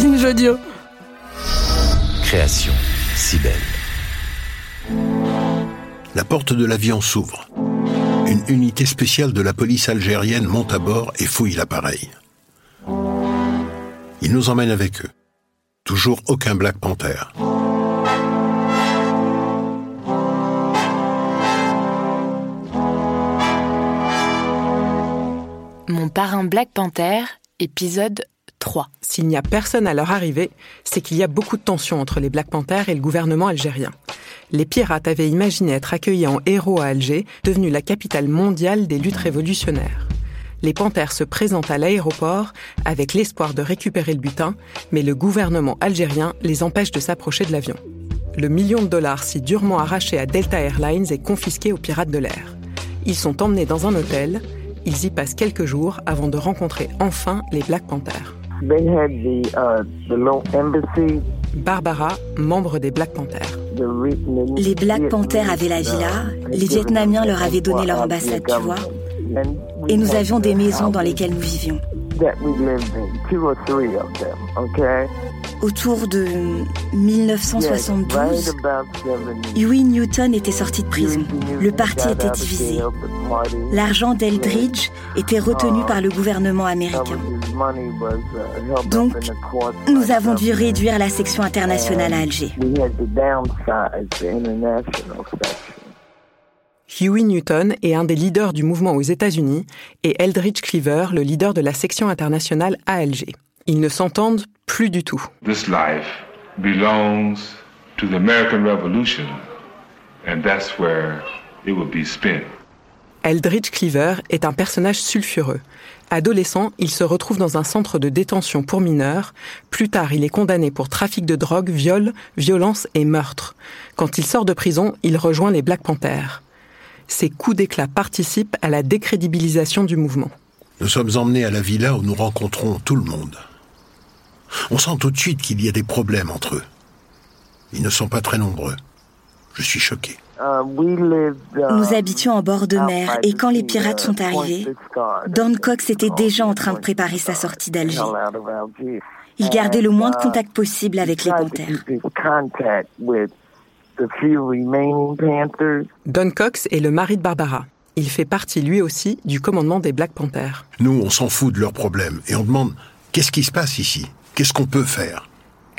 Binge Audio. Création si belle. La porte de l'avion s'ouvre. Une unité spéciale de la police algérienne monte à bord et fouille l'appareil. Ils nous emmènent avec eux. Toujours aucun Black Panther. Mon parrain Black Panther, épisode 3. S'il n'y a personne à leur arrivée, c'est qu'il y a beaucoup de tensions entre les Black Panthers et le gouvernement algérien. Les pirates avaient imaginé être accueillis en héros à Alger, devenue la capitale mondiale des luttes révolutionnaires. Les Panthères se présentent à l'aéroport avec l'espoir de récupérer le butin, mais le gouvernement algérien les empêche de s'approcher de l'avion. Le million de dollars si durement arraché à Delta Airlines est confisqué aux pirates de l'air. Ils sont emmenés dans un hôtel, ils y passent quelques jours avant de rencontrer enfin les Black Panthers. They had the uh, the little embassy. Barbara, membre des Black Panthers. Les Black Panthers avaient la villa, les Vietnamiens leur avaient donné leur ambassade, tu vois. Et nous avions des maisons dans lesquelles nous vivions. That we lived in, two or three of them, okay? Autour de Yes, 1972, right about 70. Huey Newton était sorti de prison. Le parti était divisé. L'argent d'Eldridge était retenu par le gouvernement américain. Donc, Nous avons dû réduire la section internationale à Alger. Huey Newton est un des leaders du mouvement aux États-Unis et Eldridge Cleaver, le leader de la section internationale à Alger. Ils ne s'entendent plus du tout. This life belongs to the American Revolution, and that's where it will be spent. Eldridge Cleaver est un personnage sulfureux. Adolescent, il se retrouve dans un centre de détention pour mineurs. Plus tard, il est condamné pour trafic de drogue, viol, violence et meurtre. Quand il sort de prison, il rejoint les Black Panthers. Ces coups d'éclat participent à la décrédibilisation du mouvement. Nous sommes emmenés à la villa où nous rencontrons tout le monde. On sent tout de suite qu'il y a des problèmes entre eux. Ils ne sont pas très nombreux. Je suis choqué. Nous habitions en bord de mer et quand les pirates sont arrivés. Don Cox était déjà en train de préparer sa sortie d'Alger. Il gardait le moins de contact possible avec les panthères. Don Cox est le mari de Barbara. Il fait partie lui aussi du commandement des Black Panthers. Nous, on s'en fout de leurs problèmes et on demande qu'est-ce qui se passe ici? Qu'est-ce qu'on peut faire?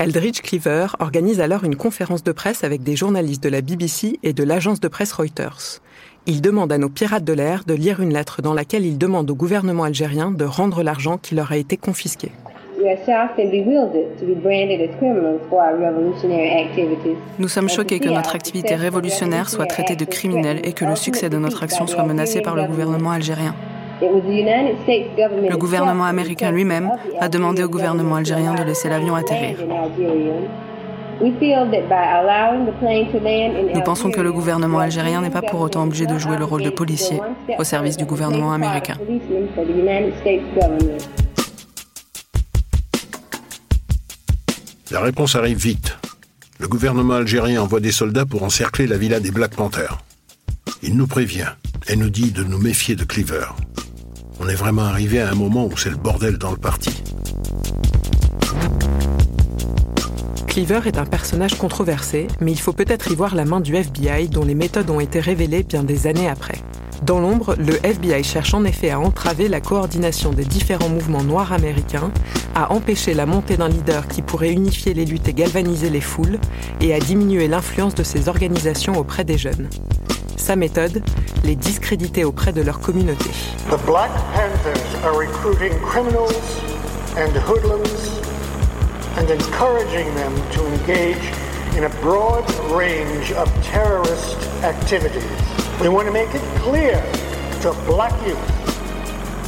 Eldridge Cleaver organise alors une conférence de presse avec des journalistes de la BBC et de l'agence de presse Reuters. Il demande à nos pirates de l'air de lire une lettre dans laquelle il demande au gouvernement algérien de rendre l'argent qui leur a été confisqué. We are shocked and bewildered to be branded as criminals for our revolutionary activities. Nous sommes choqués que notre activité révolutionnaire soit traitée de criminelle et que le succès de notre action soit menacé par le gouvernement algérien. Le gouvernement américain lui-même a demandé au gouvernement algérien de laisser l'avion atterrir. Nous pensons que le gouvernement algérien n'est pas pour autant obligé de jouer le rôle de policier au service du gouvernement américain. La réponse arrive vite. Le gouvernement algérien envoie des soldats pour encercler la villa des Black Panthers. Il nous prévient et nous dit de nous méfier de Cleaver. On est vraiment arrivé à un moment où c'est le bordel dans le parti. Cleaver est un personnage controversé, mais il faut peut-être y voir la main du FBI dont les méthodes ont été révélées bien des années après. Dans l'ombre, le FBI cherche en effet à entraver la coordination des différents mouvements noirs américains, à empêcher la montée d'un leader qui pourrait unifier les luttes et galvaniser les foules, et à diminuer l'influence de ces organisations auprès des jeunes. Sa méthode, les discréditer auprès de leur communauté. The Black Panthers are recruiting criminals and hoodlums and encouraging them to engage in a broad range of terrorist activities. We want to make it clear to black youth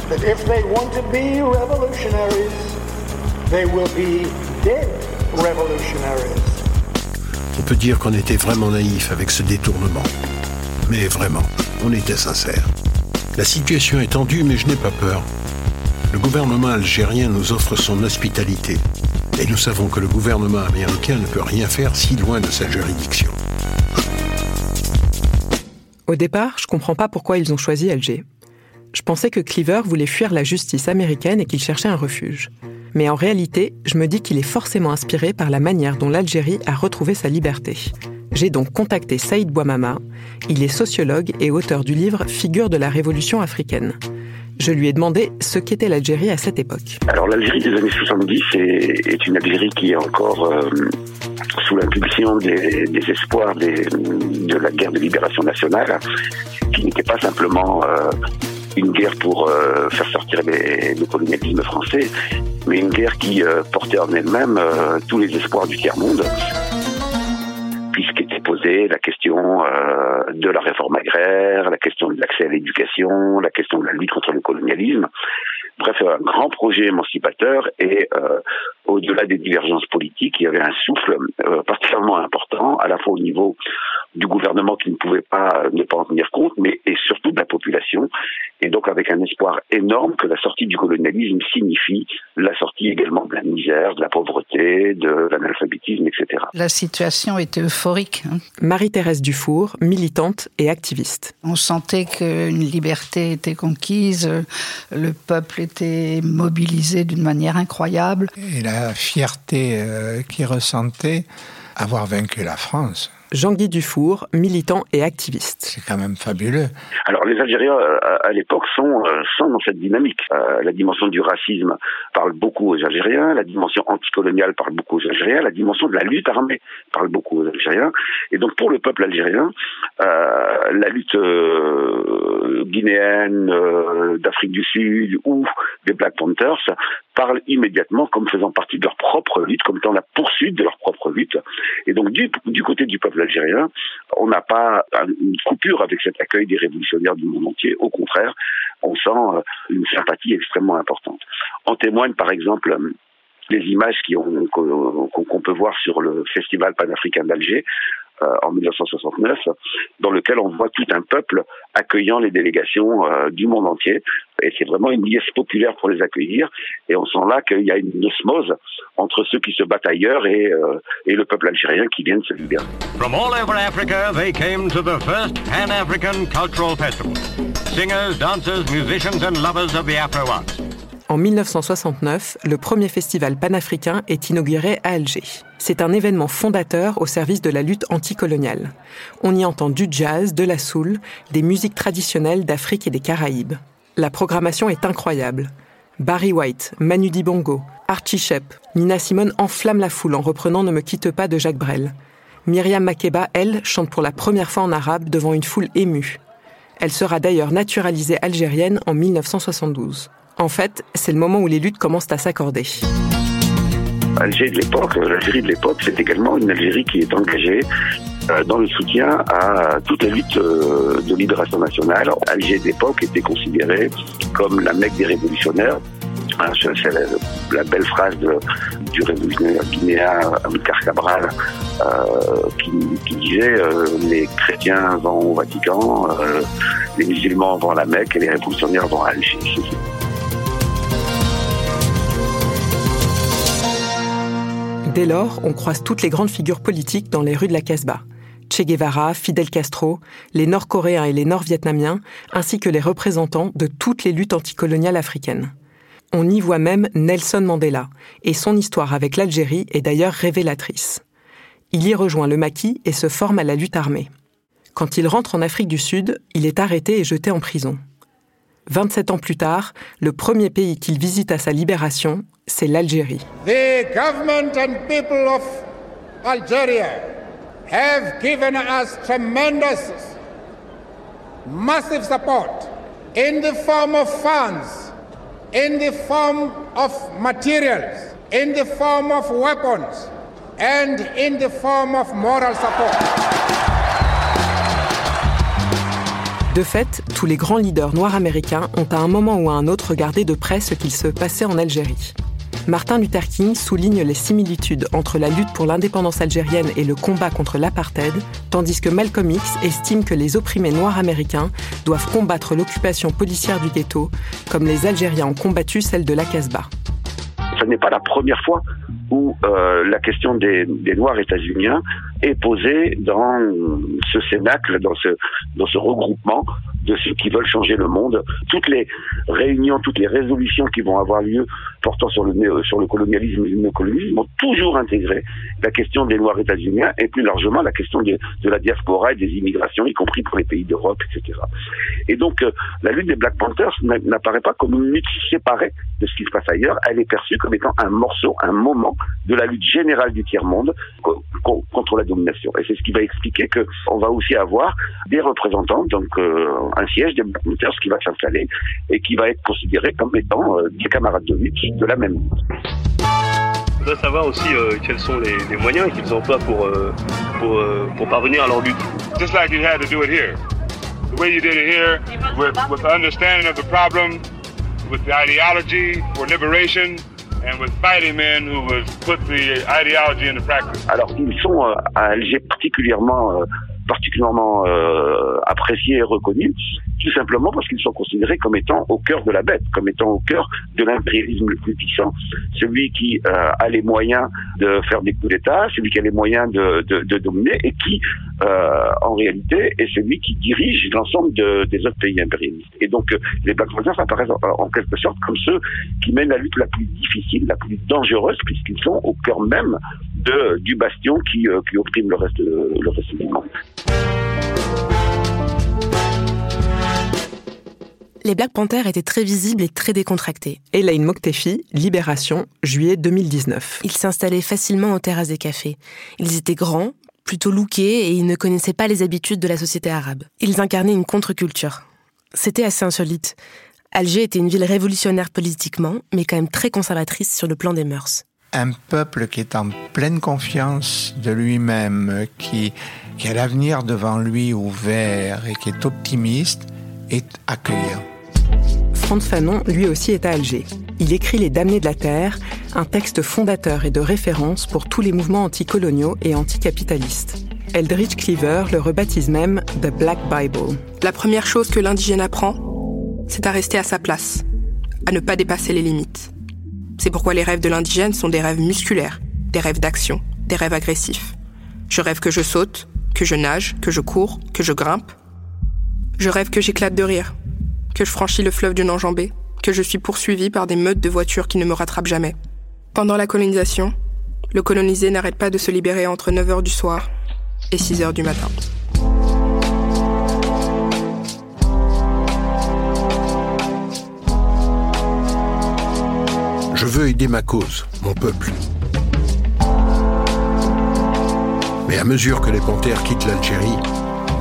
that if they want to be revolutionaries, they will be dead revolutionaries. On peut dire qu'on était vraiment naïf avec ce détournement. Mais vraiment, on était sincère. La situation est tendue, mais je n'ai pas peur. Le gouvernement algérien nous offre son hospitalité. Et nous savons que le gouvernement américain ne peut rien faire si loin de sa juridiction. Au départ, je comprends pas pourquoi ils ont choisi Alger. Je pensais que Cleaver voulait fuir la justice américaine et qu'il cherchait un refuge. Mais en réalité, je me dis qu'il est forcément inspiré par la manière dont l'Algérie a retrouvé sa liberté. J'ai donc contacté Saïd Bouamama. Il est sociologue et auteur du livre Figure de la révolution africaine. Je lui ai demandé ce qu'était l'Algérie à cette époque. Alors l'Algérie des années 70 est, une Algérie qui est encore euh, sous l'impulsion des, espoirs de la guerre de libération nationale, qui n'était pas simplement euh, une guerre pour euh, faire sortir le colonialisme français, mais une guerre qui portait en elle-même tous les espoirs du tiers-monde la question de la réforme agraire, la question de l'accès à l'éducation, la question de la lutte contre le colonialisme. Bref, un grand projet émancipateur et euh, au-delà des divergences politiques, il y avait un souffle euh, particulièrement important, à la fois au niveau du gouvernement qui ne pouvait pas ne pas en tenir compte, mais et surtout de la population, et donc avec un espoir énorme que la sortie du colonialisme signifie la sortie également de la misère, de la pauvreté, de l'analphabétisme, etc. La situation était euphorique. Hein. Marie-Thérèse Dufour, militante et activiste. On sentait qu'une liberté était conquise, le peuple était mobilisé d'une manière incroyable. Et la fierté euh, qu'il ressentait avoir vaincu la France. Jean-Guy Dufour, militant et activiste. C'est quand même fabuleux. Alors les Algériens euh, à, l'époque sont, euh, sont dans cette dynamique. Euh, la dimension du racisme parle beaucoup aux Algériens, la dimension anticoloniale parle beaucoup aux Algériens, la dimension de la lutte armée parle beaucoup aux Algériens. Et donc pour le peuple algérien, la lutte guinéenne, d'Afrique du Sud ou des Black Panthers parlent immédiatement comme faisant partie de leur propre lutte, comme étant la poursuite de leur propre lutte. Et donc du, côté du peuple algérien, on n'a pas une coupure avec cet accueil des révolutionnaires du monde entier. Au contraire, on sent euh, une sympathie extrêmement importante. En témoignent par exemple les images qu'on peut voir sur le festival panafricain d'Alger, en 1969, dans lequel on voit tout un peuple accueillant les délégations euh, du monde entier. Et c'est vraiment une liesse populaire pour les accueillir. Et on sent là qu'il y a une osmose entre ceux qui se battent ailleurs et, euh, et le peuple algérien qui vient de se libérer. From all over Africa, they came to the first Pan-African Cultural Festival. Singers, dancers, musicians and lovers of the Afro arts. En 1969, le premier festival panafricain est inauguré à Alger. C'est un événement fondateur au service de la lutte anticoloniale. On y entend du jazz, de la soul, des musiques traditionnelles d'Afrique et des Caraïbes. La programmation est incroyable. Barry White, Manu Dibongo, Archie Shep, Nina Simone enflamme la foule en reprenant Ne me quitte pas de Jacques Brel. Myriam Makeba, elle, chante pour la première fois en arabe devant une foule émue. Elle sera d'ailleurs naturalisée algérienne en 1972. En fait, c'est le moment où les luttes commencent à s'accorder. Alger de l'époque, l'Algérie de l'époque, c'est également une Algérie qui est engagée euh, dans le soutien à toutes les luttes euh, de libération nationale. Alger de l'époque était considérée comme la mecque des révolutionnaires. Hein, c'est la, belle phrase du révolutionnaire guinéen Amilcar Cabral euh, qui, disait les chrétiens vont au Vatican, les musulmans vont à la Mecque et les révolutionnaires vont à Alger. Dès lors, on croise toutes les grandes figures politiques dans les rues de la Casbah. Che Guevara, Fidel Castro, les Nord-Coréens et les Nord-Vietnamiens, ainsi que les représentants de toutes les luttes anticoloniales africaines. On y voit même Nelson Mandela, et son histoire avec l'Algérie est d'ailleurs révélatrice. Il y rejoint le maquis et se forme à la lutte armée. Quand il rentre en Afrique du Sud, il est arrêté et jeté en prison. 27 ans plus tard, le premier pays qu'il visite à sa libération, c'est l'Algérie. The government and people of Algeria have given us tremendous, massive support in the form of funds, in the form of materials, in the form of weapons, and in the form of moral support. De fait, tous les grands leaders noirs américains ont à un moment ou à un autre regardé de près ce qu'il se passait en Algérie. Martin Luther King souligne les similitudes entre la lutte pour l'indépendance algérienne et le combat contre l'apartheid, tandis que Malcolm X estime que les opprimés noirs américains doivent combattre l'occupation policière du ghetto, comme les Algériens ont combattu celle de la Casbah. Ce n'est pas la première fois où euh, la question des, Noirs états-uniens est posée dans ce cénacle, dans ce regroupement de ceux qui veulent changer le monde. Toutes les réunions, toutes les résolutions qui vont avoir lieu portant sur le, sur le colonialisme et le néocolonialisme vont toujours intégrer la question des Noirs états-uniens et plus largement la question de, de, la diaspora et des immigrations, y compris pour les pays d'Europe, etc. Et donc, euh, la lutte des Black Panthers n'apparaît pas comme une lutte séparée de ce qui se passe ailleurs, elle est perçue comme étant un morceau, un moment de la lutte générale du tiers-monde contre la domination. Et c'est ce qui va expliquer qu'on va aussi avoir des représentants, donc euh, un siège des Black Panthers qui va s'installer et qui va être considéré comme étant euh, des camarades de lutte de la même. Je voudrais savoir aussi euh, quels sont les, les moyens qu'ils emploient pour, euh, pour, euh, pour parvenir à leur lutte. Just like you had to do it here. The way you did it here, with, with the understanding of the problem, with the ideology for liberation, and with fighting men who would put the ideology into practice. Alors, ils sont euh, à Alger particulièrement euh, particulièrement euh, appréciés et reconnus, tout simplement parce qu'ils sont considérés comme étant au cœur de la bête, comme étant au cœur de l'impérialisme le plus puissant. Celui qui euh, a les moyens de faire des coups d'État, celui qui a les moyens de, dominer et qui, euh, en réalité, est celui qui dirige l'ensemble de, des autres pays impérialistes. Et donc, euh, les Black Panthers apparaissent en, en, quelque sorte comme ceux qui mènent la lutte la plus difficile, la plus dangereuse, puisqu'ils sont au cœur même du bastion qui, opprime le reste du monde. Les Black Panthers étaient très visibles et très décontractés. Elaine Moktefi, Libération, juillet 2019. Ils s'installaient facilement aux terrasses des cafés. Ils étaient grands, plutôt lookés et ils ne connaissaient pas les habitudes de la société arabe. Ils incarnaient une contre-culture. C'était assez insolite. Alger était une ville révolutionnaire politiquement, mais quand même très conservatrice sur le plan des mœurs. Un peuple qui est en pleine confiance de lui-même, qui, qui a l'avenir devant lui ouvert et qui est optimiste, est accueillant. Franz Fanon, lui aussi, est à Alger. Il écrit Les Damnés de la Terre, un texte fondateur et de référence pour tous les mouvements anticoloniaux et anticapitalistes. Eldridge Cleaver le rebaptise même The Black Bible. La première chose que l'indigène apprend, c'est à rester à sa place, à ne pas dépasser les limites. C'est pourquoi les rêves de l'indigène sont des rêves musculaires, des rêves d'action, des rêves agressifs. Je rêve que je saute, que je nage, que je cours, que je grimpe. Je rêve que j'éclate de rire, que je franchis le fleuve d'une enjambée, que je suis poursuivi par des meutes de voitures qui ne me rattrapent jamais. Pendant la colonisation, le colonisé n'arrête pas de se libérer entre 9h du soir et 6h du matin. Je veux aider ma cause, mon peuple. Mais à mesure que les panthères quittent l'Algérie,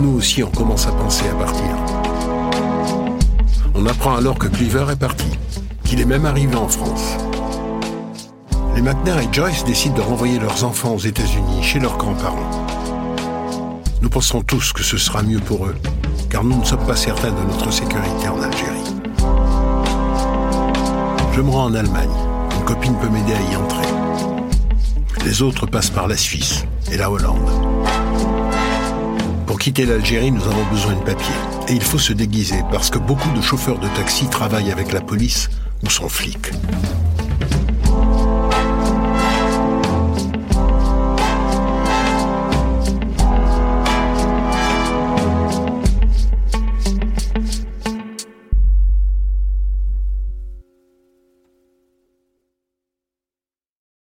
nous aussi on commence à penser à partir. On apprend alors que Cleaver est parti, qu'il est même arrivé en France. Les McNair et Joyce décident de renvoyer leurs enfants aux États-Unis, chez leurs grands-parents. Nous penserons tous que ce sera mieux pour eux, car nous ne sommes pas certains de notre sécurité en Algérie. Je me rends en Allemagne. Une copine peut m'aider à y entrer. Les autres passent par la Suisse et la Hollande. Quitter l'Algérie, nous avons besoin de papier. Et il faut se déguiser parce que beaucoup de chauffeurs de taxi travaillent avec la police ou sont flics.